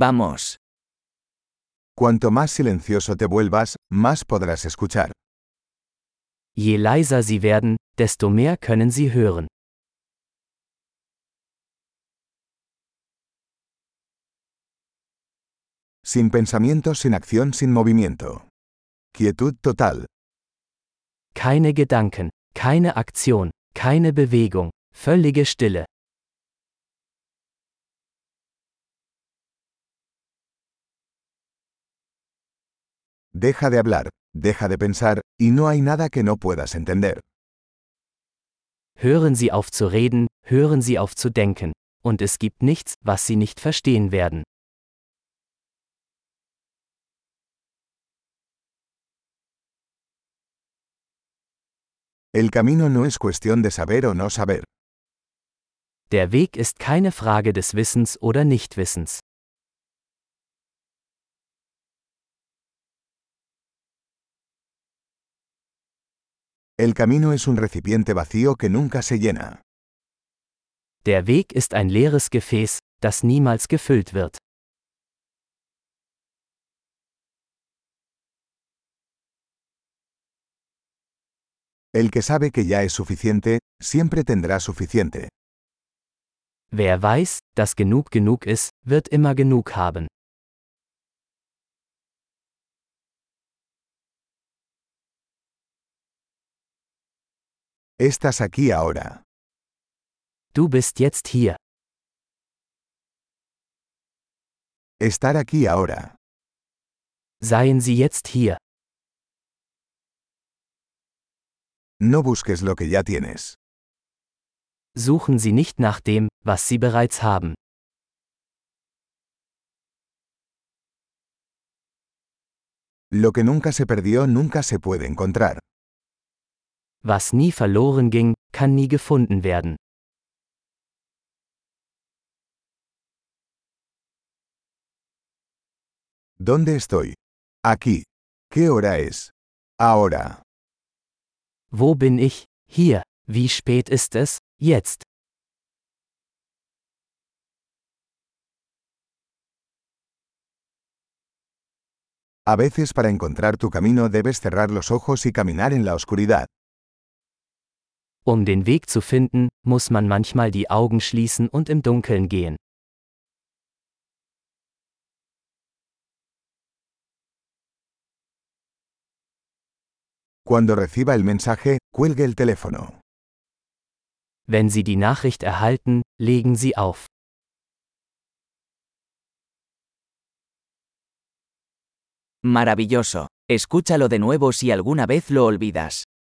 Vamos. Cuanto más silencioso te vuelvas, más podrás escuchar. Je leiser Sie werden, desto mehr können Sie hören. Sin pensamiento, sin acción, sin movimiento. Quietud total. Keine Gedanken, keine Aktion, keine Bewegung, völlige Stille. Deja de hablar, deja de pensar, y no hay nada que no puedas entender. Hören Sie auf zu reden, hören Sie auf zu denken, und es gibt nichts, was Sie nicht verstehen werden. El camino no es cuestión de saber o no saber. Der Weg ist keine Frage des Wissens oder Nichtwissens. El camino es un recipiente vacío que nunca se llena. Der Weg ist ein leeres Gefäß, das niemals gefüllt wird. El que sabe que ya es suficiente, siempre tendrá suficiente. Wer weiß, dass genug genug ist, wird immer genug haben. Estás aquí ahora. Du bist jetzt hier. Estar aquí ahora. Seien Sie jetzt hier. No busques lo que ya tienes. Suchen Sie nicht nach dem, was Sie bereits haben. Lo que nunca se perdió nunca se puede encontrar. Was nie verloren ging, kann nie gefunden werden. ¿Dónde estoy? Aquí. ¿Qué hora es? Ahora. Wo bin ich? Hier. Wie spät ist es? Jetzt. A veces para encontrar tu camino debes cerrar los ojos y caminar en la oscuridad. Um den Weg zu finden, muss man manchmal die Augen schließen und im Dunkeln gehen. Cuando reciba el mensaje, cuelgue el teléfono. Wenn Sie die Nachricht erhalten, legen Sie auf. Maravilloso. Escúchalo de nuevo si alguna vez lo olvidas.